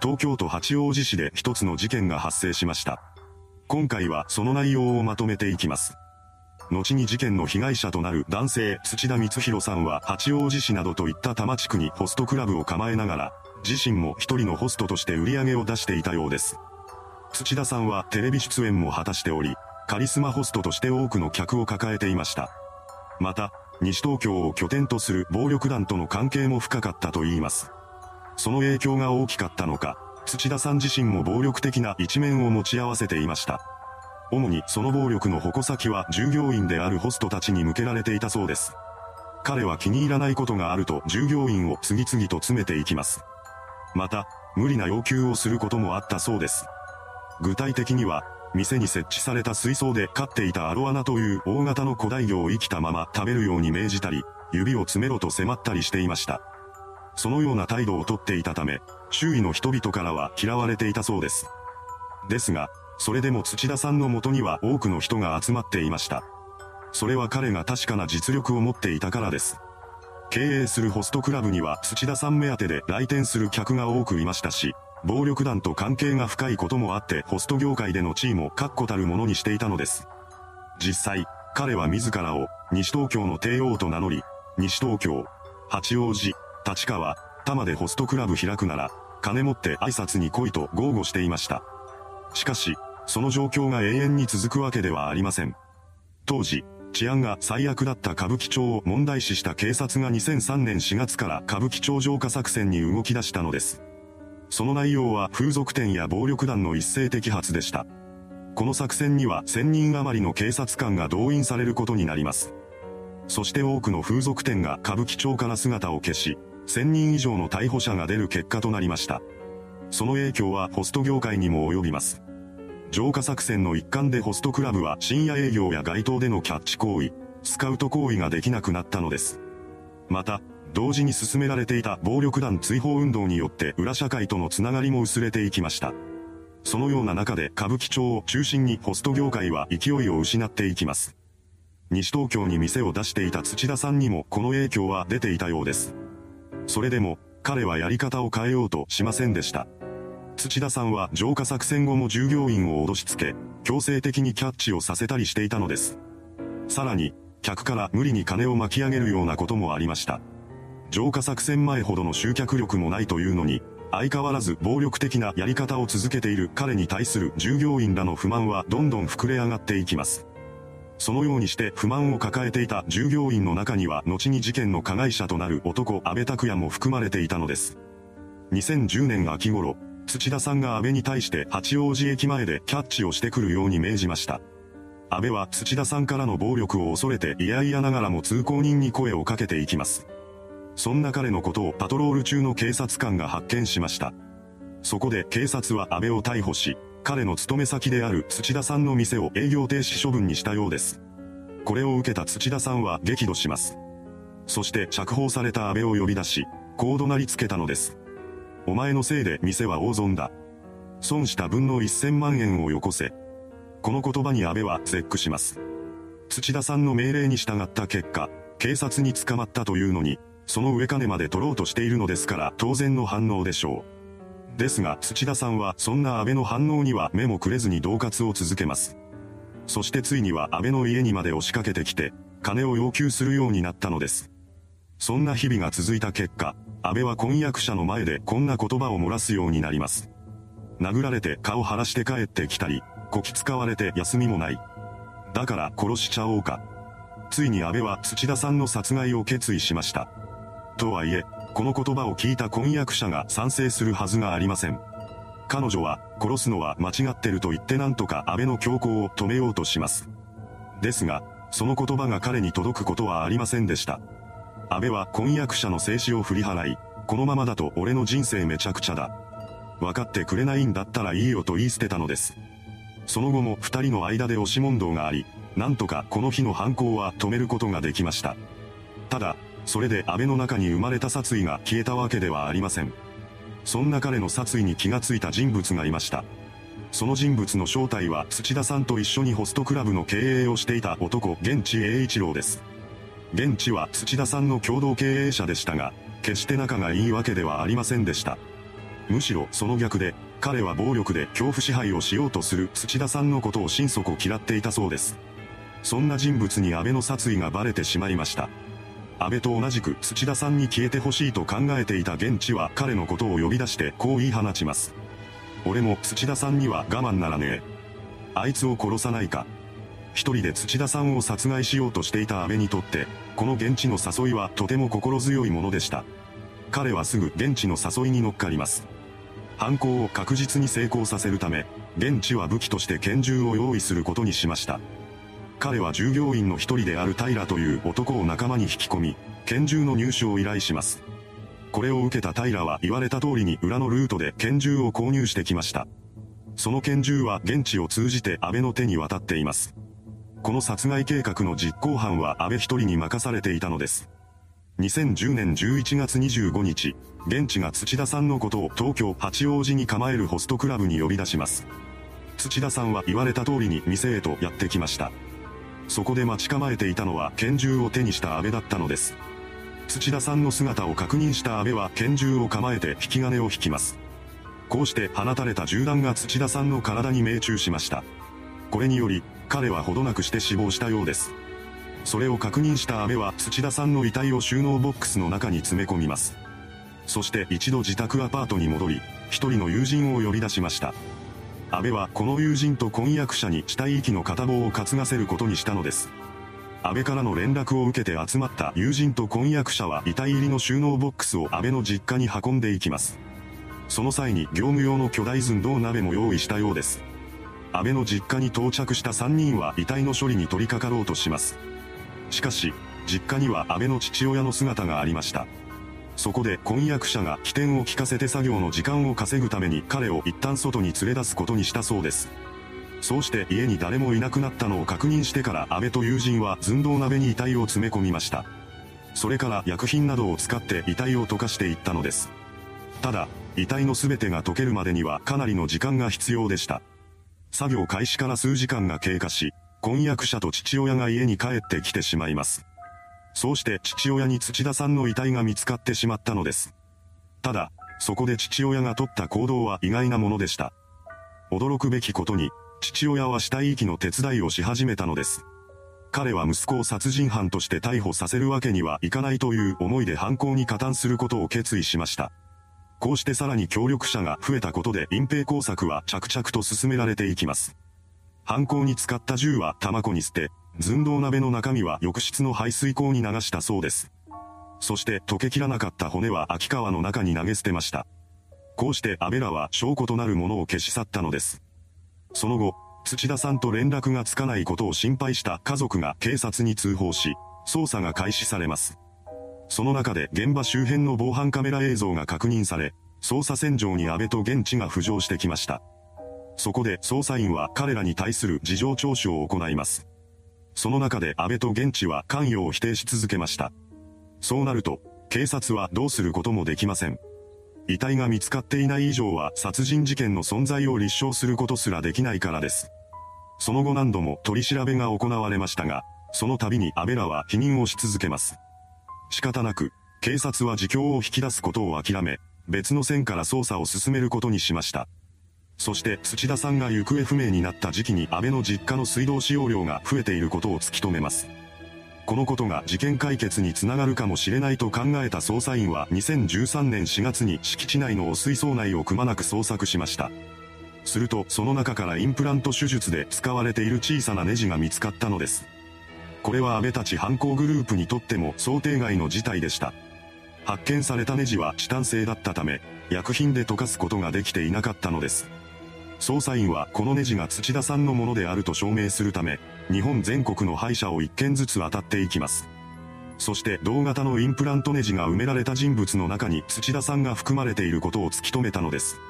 東京都八王子市で一つの事件が発生しました。今回はその内容をまとめていきます。後に事件の被害者となる男性土田光弘さんは八王子市などといった多摩地区にホストクラブを構えながら、自身も一人のホストとして売り上げを出していたようです。土田さんはテレビ出演も果たしており、カリスマホストとして多くの客を抱えていました。また、西東京を拠点とする暴力団との関係も深かったといいます。その影響が大きかったのか、土田さん自身も暴力的な一面を持ち合わせていました。主にその暴力の矛先は従業員であるホストたちに向けられていたそうです。彼は気に入らないことがあると従業員を次々と詰めていきます。また、無理な要求をすることもあったそうです。具体的には、店に設置された水槽で飼っていたアロアナという大型の古代魚を生きたまま食べるように命じたり、指を詰めろと迫ったりしていました。そのような態度をとっていたため、周囲の人々からは嫌われていたそうです。ですが、それでも土田さんの元には多くの人が集まっていました。それは彼が確かな実力を持っていたからです。経営するホストクラブには土田さん目当てで来店する客が多くいましたし、暴力団と関係が深いこともあってホスト業界での地位も確固たるものにしていたのです。実際、彼は自らを西東京の帝王と名乗り、西東京、八王子、立川、多摩でホストクラブ開くなら、金持って挨拶に来いと豪語していました。しかし、その状況が永遠に続くわけではありません。当時、治安が最悪だった歌舞伎町を問題視した警察が2003年4月から歌舞伎町浄化作戦に動き出したのです。その内容は風俗店や暴力団の一斉摘発でした。この作戦には1000人余りの警察官が動員されることになります。そして多くの風俗店が歌舞伎町から姿を消し、1000人以上の逮捕者が出る結果となりました。その影響はホスト業界にも及びます。浄化作戦の一環でホストクラブは深夜営業や街頭でのキャッチ行為、スカウト行為ができなくなったのです。また、同時に進められていた暴力団追放運動によって裏社会とのつながりも薄れていきました。そのような中で歌舞伎町を中心にホスト業界は勢いを失っていきます。西東京に店を出していた土田さんにもこの影響は出ていたようです。それでも、彼はやり方を変えようとしませんでした。土田さんは浄化作戦後も従業員を脅しつけ、強制的にキャッチをさせたりしていたのです。さらに、客から無理に金を巻き上げるようなこともありました。浄化作戦前ほどの集客力もないというのに、相変わらず暴力的なやり方を続けている彼に対する従業員らの不満はどんどん膨れ上がっていきます。そのようにして不満を抱えていた従業員の中には後に事件の加害者となる男安倍拓也も含まれていたのです。2010年秋頃、土田さんが安倍に対して八王子駅前でキャッチをしてくるように命じました。安倍は土田さんからの暴力を恐れて嫌々ながらも通行人に声をかけていきます。そんな彼のことをパトロール中の警察官が発見しました。そこで警察は安倍を逮捕し、彼の勤め先である土田さんの店を営業停止処分にしたようです。これを受けた土田さんは激怒します。そして釈放された安倍を呼び出し、こう怒鳴りつけたのです。お前のせいで店は大損だ。損した分の1000万円をよこせ。この言葉に安倍は絶句します。土田さんの命令に従った結果、警察に捕まったというのに、その上金まで取ろうとしているのですから当然の反応でしょう。ですが土田さんはそんな安倍の反応には目もくれずに恫喝を続けます。そしてついには安倍の家にまで押しかけてきて、金を要求するようになったのです。そんな日々が続いた結果、安倍は婚約者の前でこんな言葉を漏らすようになります。殴られて顔晴らして帰ってきたり、こき使われて休みもない。だから殺しちゃおうか。ついに安倍は土田さんの殺害を決意しました。とはいえ、この言葉を聞いた婚約者が賛成するはずがありません。彼女は、殺すのは間違ってると言ってなんとか安倍の強行を止めようとします。ですが、その言葉が彼に届くことはありませんでした。安倍は婚約者の静止を振り払い、このままだと俺の人生めちゃくちゃだ。分かってくれないんだったらいいよと言い捨てたのです。その後も二人の間で押し問答があり、なんとかこの日の犯行は止めることができました。ただ、それで安倍の中に生まれた殺意が消えたわけではありません。そんな彼の殺意に気がついた人物がいました。その人物の正体は土田さんと一緒にホストクラブの経営をしていた男、現地栄一郎です。現地は土田さんの共同経営者でしたが、決して仲がいいわけではありませんでした。むしろその逆で、彼は暴力で恐怖支配をしようとする土田さんのことを心底嫌っていたそうです。そんな人物に安倍の殺意がバレてしまいました。安倍と同じく土田さんに消えてほしいと考えていた現地は彼のことを呼び出してこう言い放ちます。俺も土田さんには我慢ならねえ。あいつを殺さないか。一人で土田さんを殺害しようとしていた安倍にとって、この現地の誘いはとても心強いものでした。彼はすぐ現地の誘いに乗っかります。犯行を確実に成功させるため、現地は武器として拳銃を用意することにしました。彼は従業員の一人である平という男を仲間に引き込み、拳銃の入手を依頼します。これを受けた平は言われた通りに裏のルートで拳銃を購入してきました。その拳銃は現地を通じて安倍の手に渡っています。この殺害計画の実行犯は安倍一人に任されていたのです。2010年11月25日、現地が土田さんのことを東京八王子に構えるホストクラブに呼び出します。土田さんは言われた通りに店へとやってきました。そこで待ち構えていたのは拳銃を手にした安倍だったのです。土田さんの姿を確認した安倍は拳銃を構えて引き金を引きます。こうして放たれた銃弾が土田さんの体に命中しました。これにより、彼はほどなくして死亡したようです。それを確認した安倍は土田さんの遺体を収納ボックスの中に詰め込みます。そして一度自宅アパートに戻り、一人の友人を呼び出しました。安倍はこの友人と婚約者に死体遺棄の片棒を担がせることにしたのです。安倍からの連絡を受けて集まった友人と婚約者は遺体入りの収納ボックスを安倍の実家に運んでいきます。その際に業務用の巨大寸胴鍋も用意したようです。安倍の実家に到着した3人は遺体の処理に取り掛かろうとします。しかし、実家には安倍の父親の姿がありました。そこで婚約者が起点を聞かせて作業の時間を稼ぐために彼を一旦外に連れ出すことにしたそうです。そうして家に誰もいなくなったのを確認してから安倍と友人は寸胴鍋に遺体を詰め込みました。それから薬品などを使って遺体を溶かしていったのです。ただ、遺体の全てが溶けるまでにはかなりの時間が必要でした。作業開始から数時間が経過し、婚約者と父親が家に帰ってきてしまいます。そうして父親に土田さんの遺体が見つかってしまったのです。ただ、そこで父親が取った行動は意外なものでした。驚くべきことに、父親は死体遺棄の手伝いをし始めたのです。彼は息子を殺人犯として逮捕させるわけにはいかないという思いで犯行に加担することを決意しました。こうしてさらに協力者が増えたことで隠蔽工作は着々と進められていきます。犯行に使った銃は玉子に捨て、寸胴鍋の中身は浴室の排水口に流したそうです。そして溶けきらなかった骨は秋川の中に投げ捨てました。こうして安倍らは証拠となるものを消し去ったのです。その後、土田さんと連絡がつかないことを心配した家族が警察に通報し、捜査が開始されます。その中で現場周辺の防犯カメラ映像が確認され、捜査線上に安倍と現地が浮上してきました。そこで捜査員は彼らに対する事情聴取を行います。その中で安倍と現地は関与を否定し続けました。そうなると、警察はどうすることもできません。遺体が見つかっていない以上は殺人事件の存在を立証することすらできないからです。その後何度も取り調べが行われましたが、その度に安倍らは否認をし続けます。仕方なく、警察は自供を引き出すことを諦め、別の線から捜査を進めることにしました。そして土田さんが行方不明になった時期に安倍の実家の水道使用量が増えていることを突き止めます。このことが事件解決につながるかもしれないと考えた捜査員は2013年4月に敷地内の汚水槽内をくまなく捜索しました。すると、その中からインプラント手術で使われている小さなネジが見つかったのです。これは安倍たち犯行グループにとっても想定外の事態でした。発見されたネジはチタン製だったため、薬品で溶かすことができていなかったのです。捜査員はこのネジが土田さんのものであると証明するため、日本全国の歯医者を1件ずつ当たっていきます。そして同型のインプラントネジが埋められた人物の中に土田さんが含まれていることを突き止めたのです。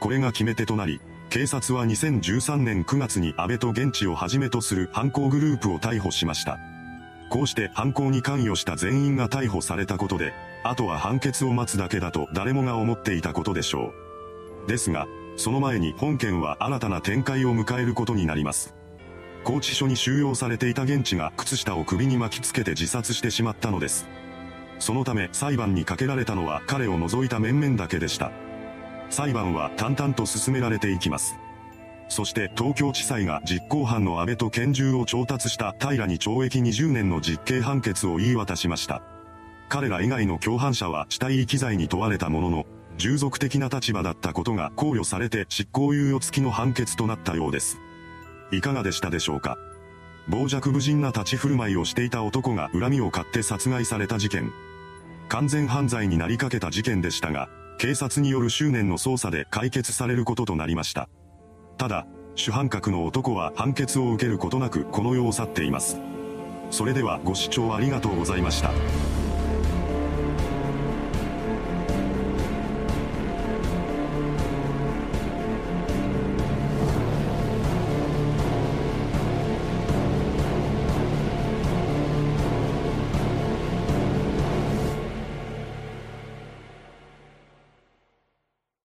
これが決め手となり、警察は2013年9月に安倍と現地をはじめとする犯行グループを逮捕しました。こうして犯行に関与した全員が逮捕されたことで、あとは判決を待つだけだと誰もが思っていたことでしょう。ですが、その前に本件は新たな展開を迎えることになります。拘置所に収容されていた現地が靴下を首に巻きつけて自殺してしまったのです。そのため裁判にかけられたのは彼を除いた面々だけでした。裁判は淡々と進められていきます。そして東京地裁が実行犯の安倍と拳銃を調達した平に懲役20年の実刑判決を言い渡しました。彼ら以外の共犯者は死体遺棄罪に問われたものの、従属的な立場だったことが考慮されて執行猶予付きの判決となったようです。いかがでしたでしょうか？傍若無人な立ち振る舞いをしていた男が恨みを買って殺害された事件。完全犯罪になりかけた事件でしたが、警察による執念の捜査で解決されることとなりました。ただ、主犯格の男は判決を受けることなくこの世を去っています。それではご視聴ありがとうございました。